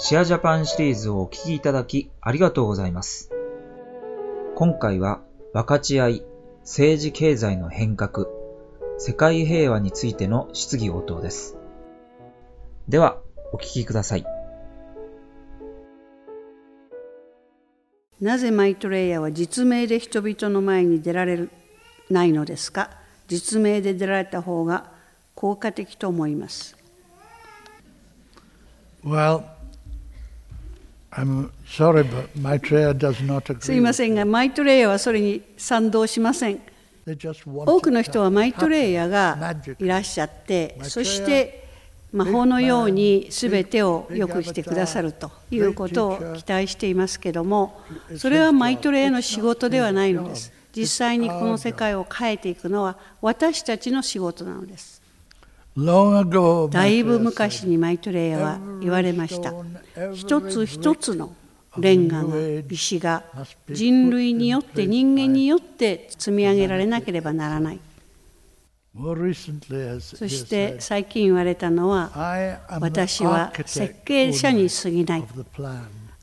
シェアジャパンシリーズをお聞きいただきありがとうございます。今回は分かち合い、政治経済の変革、世界平和についての質疑応答です。では、お聞きください。なぜマイトレイヤーは実名で人々の前に出られないのですか？実名で出られた方が効果的と思います。Well, sorry, but Maitreya does not す.いませんが、マイトレイヤーはそれに賛同しません。多くの人はマイトレイヤーがいらっしゃって、そして魔法のように全てを良くしてくださるということを期待していますけども、それはマイトレイヤーの仕事ではないのです。実際にこの世界を変えていくのは私たちの仕事なのです。だいぶ昔にマイトレイヤーは言われました。一つ一つのレンガが石が人類によって人間によって積み上げられなければならない。そして最近言われたのは私は設計者に過ぎない.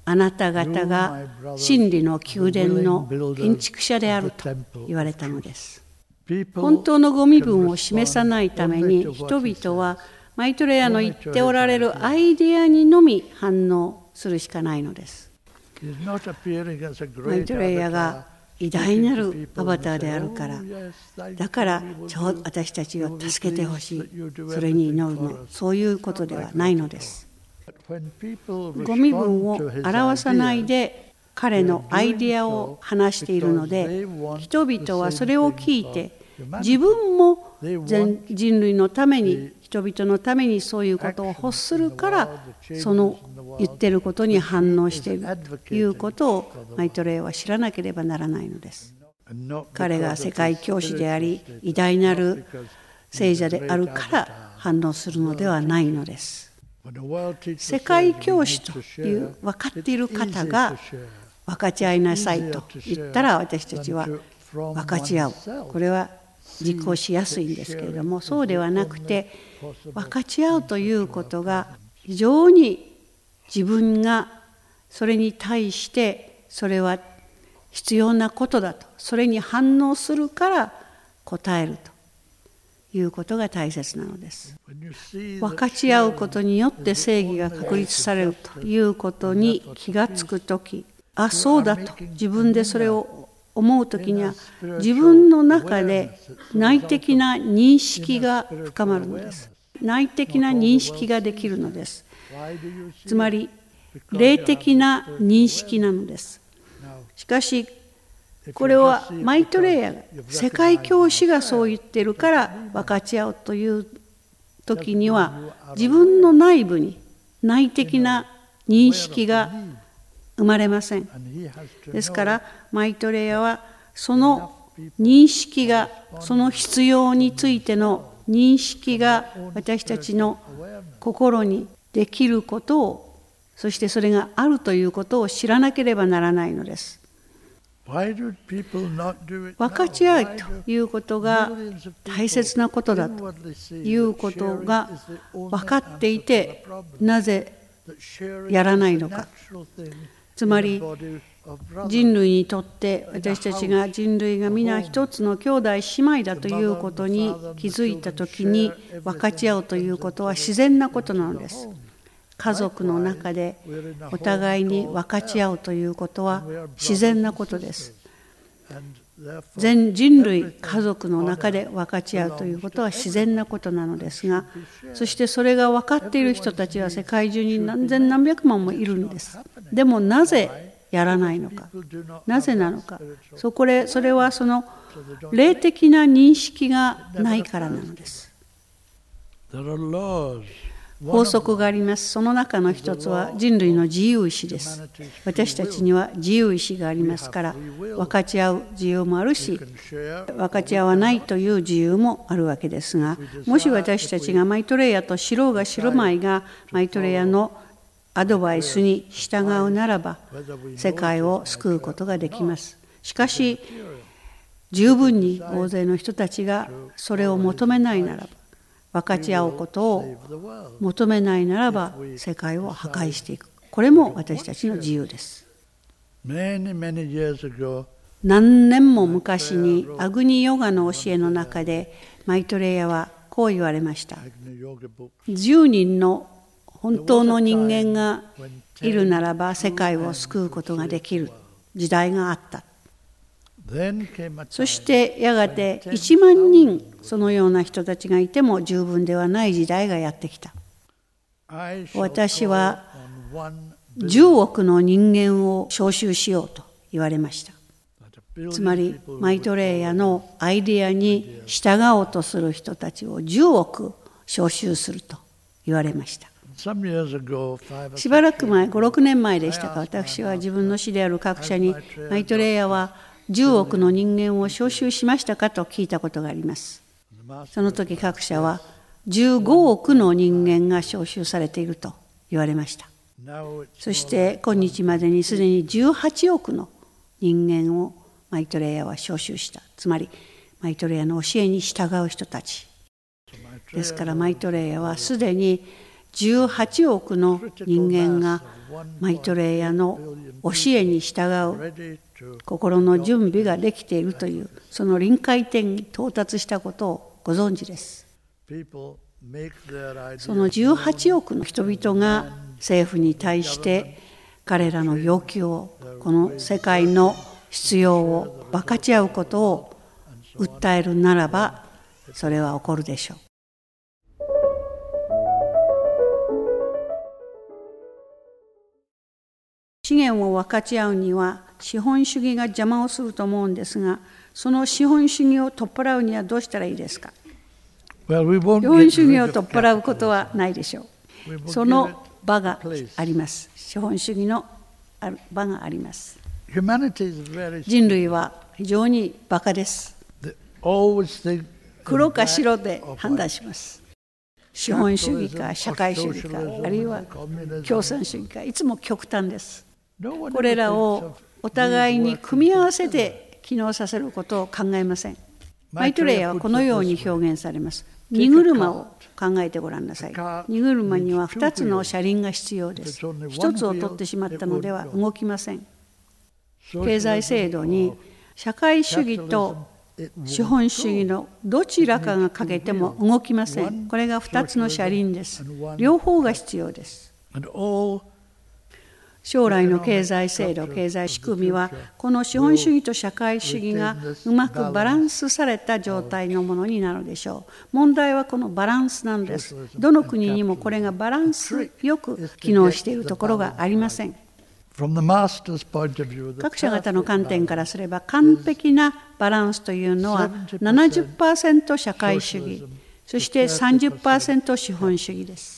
あなた方が真理の宮殿の建築者であると言われたのです本当のご身分を示さないために人々はマイトレイヤーの言っておられるアイデアにのみ反応するしかないのです。マイトレイヤーが偉大なるアバターであるから、だから私たちを助けてほしい、それに祈るの、そういうことではないのです。ゴミ分を表さないで彼のアイデアを話しているので人々はそれを聞いて自分も全人類のために人々のためにそういうことを欲するからその言ってることに反応しているということをマイトレイは知らなければならないのです。彼が世界教師であり偉大なる聖者であるから反応するのではないのです。世界教師という分かっている方が.分かち合いなさいと言ったら私たちは分かち合う。これは実行しやすいんですけれどもそうではなくて分かち合うということが非常に自分がそれに対してそれは必要なことだとそれに反応するから答えるということが大切なのです。分かち合うことによって正義が確立されるということに気がつくとき、あ、そうだと自分でそれを思うときには、自分の中で内的な認識が深まるのです。内的な認識ができるのです。つまり、霊的な認識なのです。しかし、これはマイトレイヤーが世界教師がそう言ってるから分かち合うという時には自分の内部に内的な認識が生まれません。ですからマイトレアはその認識がその必要についての認識が私たちの心にできることをそしてそれがあるということを知らなければならないのです。分かち合いということが大切なことだということが分かっていてなぜやらないのか。つまり人類にとって私たちが人類が皆一つの兄弟姉妹だということに気づいた時に分かち合うということは自然なことなのです。家族の中でお互いに分かち合うということは自然なことです。全人類家族の中で分かち合うということは自然なことなのですがそしてそれが分かっている人たちは世界中に何千何百万もいるんです。でもなぜやらないのか？なぜなのか？そこでそれはその霊的な認識がないからなのです.法則があります。その中の一つは人類の自由意志です。私たちには自由意志がありますから分かち合う自由もあるし分かち合わないという自由もあるわけですがもし私たちがマイトレイヤーと知ろうが知るまいがマイトレイヤーのアドバイスに従うならば世界を救うことができます。しかし十分に大勢の人たちがそれを求めないならば分かち合うことを.求めないならば世界を破壊していく。これも私たちの自由です。何年も昔にアグニヨガの教えの中でマイトレイヤはこう言われました。Agni Yoga book, 10人の本当の人間がいるならば世界を救うことができる。時代があった。そしてやがて1万人そのような人たちがいても十分ではない時代がやってきた。私は call on one 10億の人間を招集しようと言われました。つまりマイトレイヤのアイデアに従おうとする人たちを10億招集すると言われましたしばらく前56年前でしたか。私は自分の師である各社にマイトレイヤは10億の人間を招集しましたか？と聞いたことがあります。その時各社は15億の人間が招集されていると言われました。そして今日までにすでに18億の人間をマイトレイヤは招集した。つまりマイトレイヤの教えに従う人たち。ですからマイトレイヤはすでに18億の人間がマイトレイヤの教えに従う心の準備ができているというその臨界点に到達したことをご存知です。その18億の人々が政府に対して彼らの要求をこの世界の必要を分かち合うことを訴えるならばそれは起こるでしょう。資源を分かち合うには資本主義が邪魔をすると思うんですがその資本主義を取っ払うにはどうしたらいいですか？Well, we 資本主義を取っ払うことはないでしょう。その場が.あります。資本主義の場があります。人類は非常にバカです。黒か白で判断.します。資本主義か社会主義かあるいは共産主義かいつも極端です。これらをお互いに組み合わせて機能させることを考えません。マイトレイヤーはこのように表現されます。荷車を考えてごらんなさい。荷車には2つの車輪が必要です。1つを取ってしまったのでは動きません。経済制度に社会主義と資本主義のどちらかが欠けても動きません。これが2つの車輪です。両方が必要です。将来の経済制度、経済仕組みは、この資本主義と社会主義がうまくバランスされた状態のものになるでしょう。問題はこのバランスなんです。どの国にもこれがバランスよく機能しているところがありません。各社方の観点からすれば完璧なバランスというのは70%社会主義、そして30%資本主義です。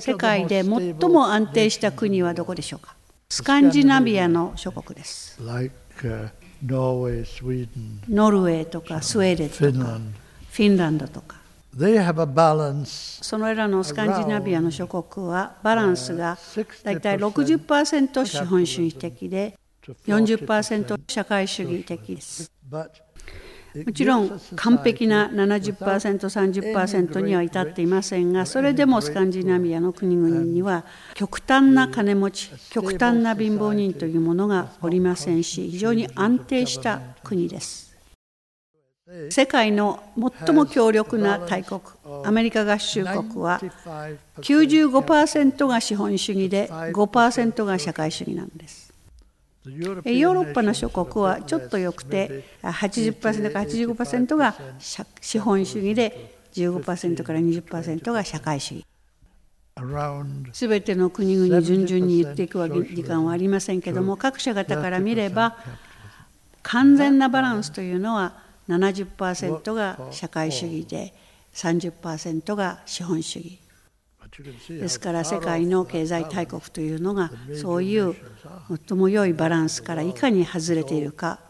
世界で最も安定した国はどこでしょうか？スカンジナビアの諸国です。uh, ノルウェーとかスウェーデンとか.フィンランドとかそのらのスカンジナビアの諸国はバランスがだいたい60%資本主義的で to 40%社会主義的です。もちろん完璧な 70%30% には至っていませんがそれでもスカンジナビアの国々には極端な金持ち極端な貧乏人というものがおりませんし非常に安定した国です。世界の最も強力な大国アメリカ合衆国は95%が資本主義で5%が社会主義なんですヨーロッパの諸国はちょっと良くて80%から85%が資本主義で15%から20%が社会主義。すべての国々順々に言っていくわけ時間はありませんけども各社方から見れば完全なバランスというのは70%が社会主義で30%が資本主義。ですから世界の経済大国というのがそういう最も良いバランスからいかに外れているか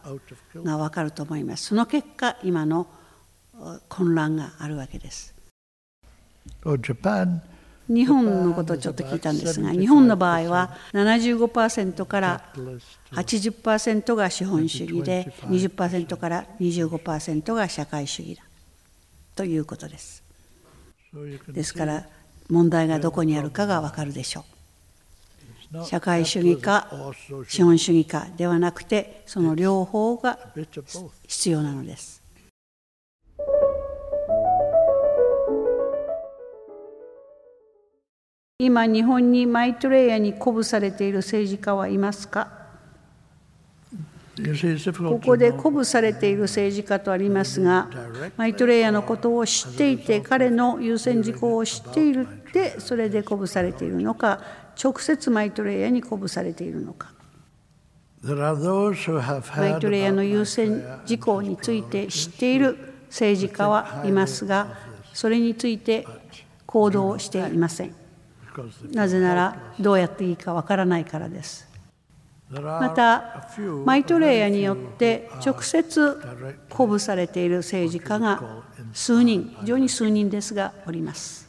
が分かると思います。その結果今の混乱があるわけです。日本のことをちょっと聞いたんですが日本の場合は75%から80%が資本主義で20%から25%が社会主義だ。ということです。ですから問題がどこにあるかがわかるでしょう。社会主義か資本主義かではなくてその両方が必要なのです。今日本にマイトレイヤーに鼓舞されている政治家はいますか？ここで鼓舞されている政治家とありますがマイトレイヤーのことを知っていて彼の優先事項を知っているってそれで鼓舞されているのか直接マイトレイヤーに鼓舞されているのか。マイトレイヤの優先事項について知っている政治家はいますがそれについて行動していません。なぜならどうやっていいかわからないからですまたマイトレイヤーによって直接鼓舞されている政治家が数人非常に数人ですがおります。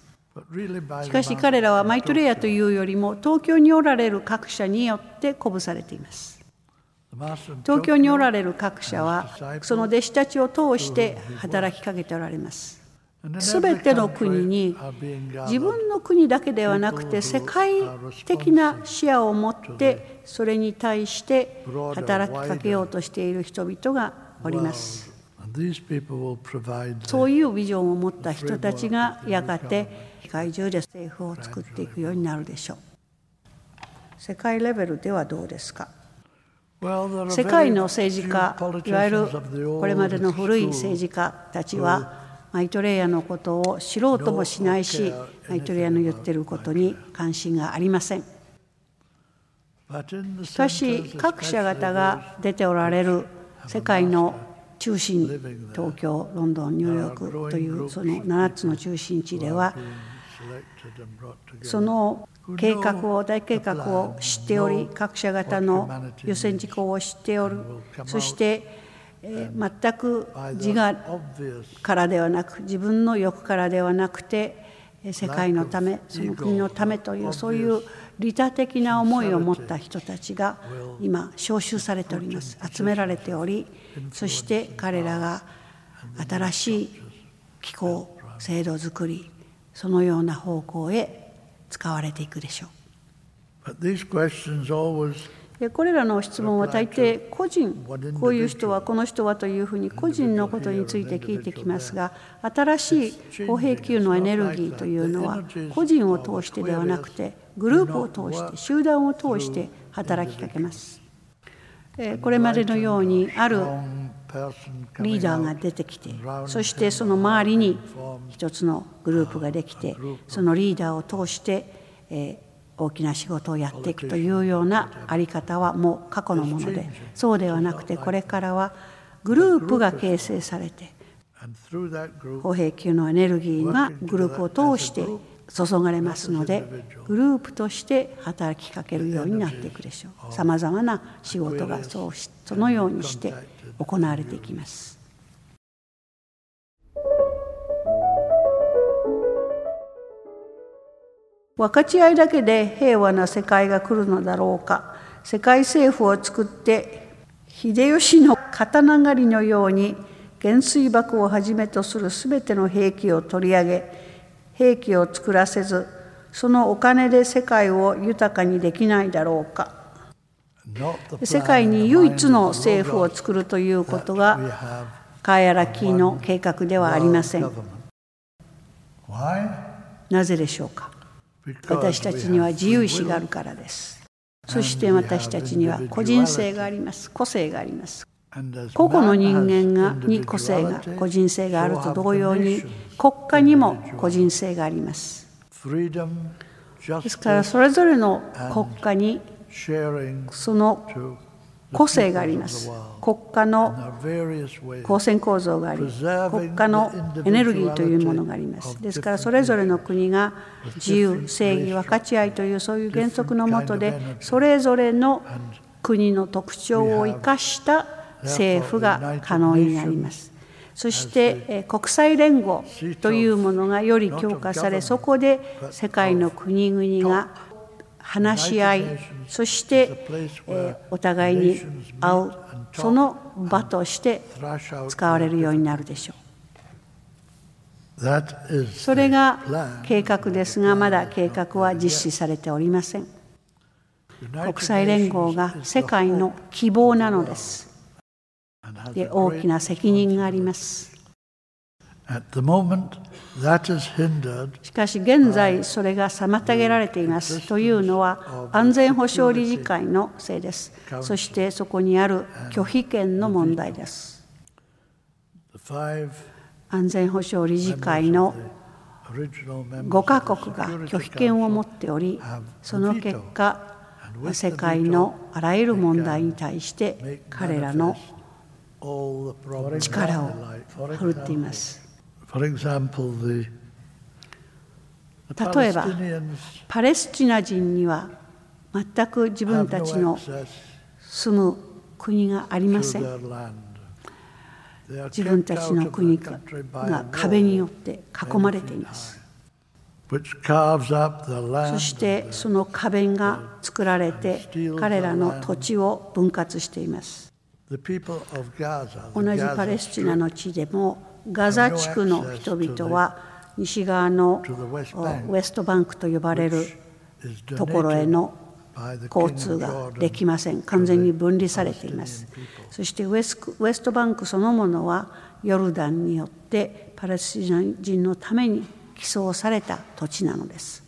しかし彼らはマイトレイヤーというよりも東京におられる各社によって鼓舞されています。東京におられる各社はその弟子たちを通して働きかけておられますす every べての国に自分の国だけではなくて世界的な視野を持ってそれに対して働きかけようとしている人々がおります。そういうビジョンを持った人たちがやがて世界中で政府を作っていくようになるでしょう。世界レベルではどうですか？世界の政治家いわゆるこれまでの古い政治家たちはマイトレイヤーのことを知ろうともしないしマイトレイヤーの言ってることに関心がありません。しかし各社方が出ておられる世界の中心東京ロンドンニューヨークというその7つの中心地ではその計画を大計画を知っており各社方の優先事項を知っておる。そしてえー全く自我からではなく自分の欲からではなくてえー世界のためその国のためというそういう利他的な思いを持った人たちが今招集されております。集められておりそして彼らが新しい機構制度づくりそのような方向へ使われていくでしょうこれらの質問は大抵個人こういう人はこの人はというふうに個人のことについて聞いてきますが新しい歩兵級のエネルギーというのは個人を通してではなくてグループを通して集団を通して働きかけます。えーこれまでのようにあるリーダーが出てきてそしてその周りに一つのグループができてそのリーダーを通してえー大きな仕事をやっていくというようなあり方はもう過去のものでそうではなくてこれからはグループが形成されて歩兵級のエネルギーがグループを通して注がれますのでグループとして働きかけるようになっていくでしょう。さまざまな仕事がそうしそのようにして行われていきます分かち合いだけで平和な世界が来るのだろうか。世界政府を作って秀吉の刀狩りのように原水爆をはじめとするすべての兵器を取り上げ兵器を作らせずそのお金で世界を豊かにできないだろうか。世界に唯一の政府を作るということがカーヤラキーの計画ではありません?なぜでしょうか？私たちには自由意志があるからです。そして私たちには個人性があります。個性があります。個々の人間がに個性が個人性があると同様に国家にも個人性があります。ですからそれぞれの国家にその個性があります。国家の構成構造があり国家のエネルギーというものがあります。ですからそれぞれの国が自由正義分かち合いというそういう原則のもとでそれぞれの国の特徴を生かした政府が可能になります。そして国際連合というものがより強化されそこで世界の国々が話し合いそしてえーお互いに会うその場として使われるようになるでしょうそれが.計画ですがまだ計画は実施されておりません国際連合が世界の希望なのです。で大きな責任があります。しかし現在それが妨げられていますというのは安全保障理事会のせいです。そしてそこにある拒否権の問題です。安全保障理事会の original members 5カ国が拒否権を持っておりその結果世界のあらゆる問題に対して彼らの力を.振るっています。例えば、パレスチナ人には全く自分たちの住む国がありません。自分たちの国が壁によって囲まれています。そしてその壁が作られて彼らの土地を分割しています。同じパレスチナの地でもガザ地区の人々は西側のおウエストバンクと呼ばれるところへの交通ができません。完全に分離されています。そしてウエスウエストバンクそのものはヨルダンによってパレスチナ人のために寄贈された土地なのです。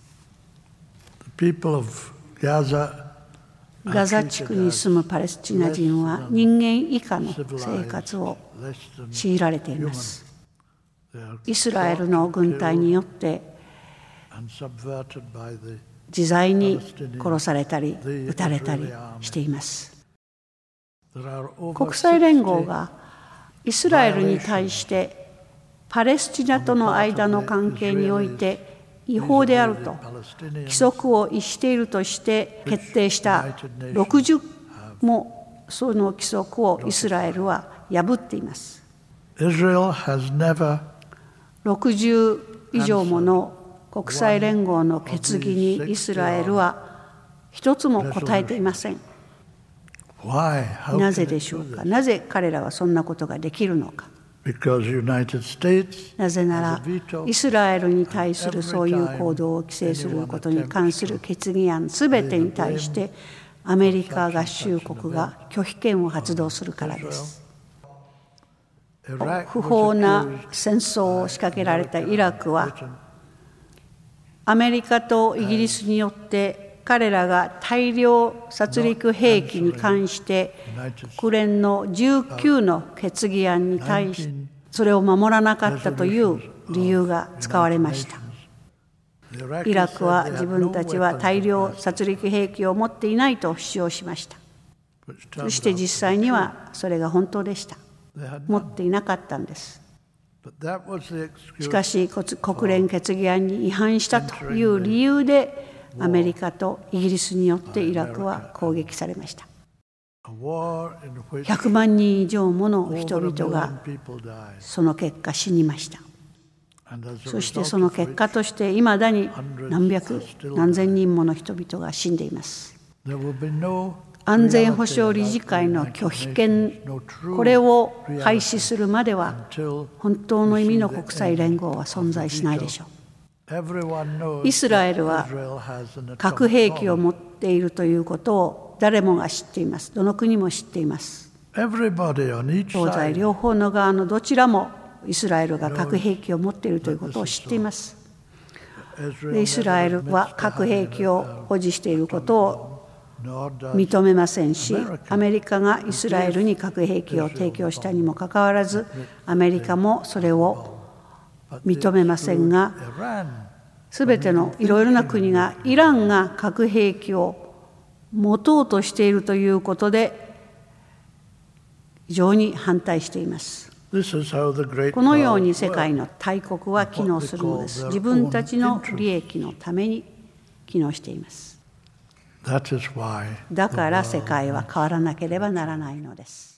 ガザ地区に住むパレスチナ人は人間以下の生活を強いられていますイスラエルの軍隊によって自在に殺されたり撃たれたりしています。国際連合がイスラエルに対してパレスチナとの間の関係において違法であると規則を逸しているとして決定した60もその規則をイスラエルは破っています。60以上もの国際連合の決議にイスラエルは一つも答えていません。なぜでしょう?か？なぜ彼らはそんなことができるのか？なぜならイスラエルに対するそういう行動を規制することに関する決議案すべてに対してアメリカ合衆国が拒否権を発動するからです不法な戦争を仕掛けられたイラクはアメリカとイギリスによって彼らが大量殺戮兵器に関して国連の19の決議案に対しそれを守らなかったという理由が使われました。イラクは自分たちは大量殺戮兵器を持っていないと主張しました。そして実際にはそれが本当でした持.っていなかったんですしかし国連決議案に違反したという理由でアメリカとイギリスによってイラクは攻撃されました a war in which 100万人以上もの人々が.その結果死にましたそしてその結果としていまだに何百何千人もの人々が死んでいます安全保障理事会の拒否権これを廃止するまでは本当の意味の国際連合は存在しないでしょう。イスラエルは核兵器を持っているということを誰もが知っています。どの国も知っています。東西両方の側のどちらもイスラエルが核兵器を持っているということを知っています。イスラエルは核兵器を保持していることを認めませんしアメリカがイスラエルに核兵器を提供したにもかかわらずアメリカもそれを認めませんがすべてのいろいろな国がイランが核兵器を持とうとしているということで非常に反対していますこのように世.界の大国は機能するのです自分たちの利益のために機能していますだから世界は変わらなければならないのです。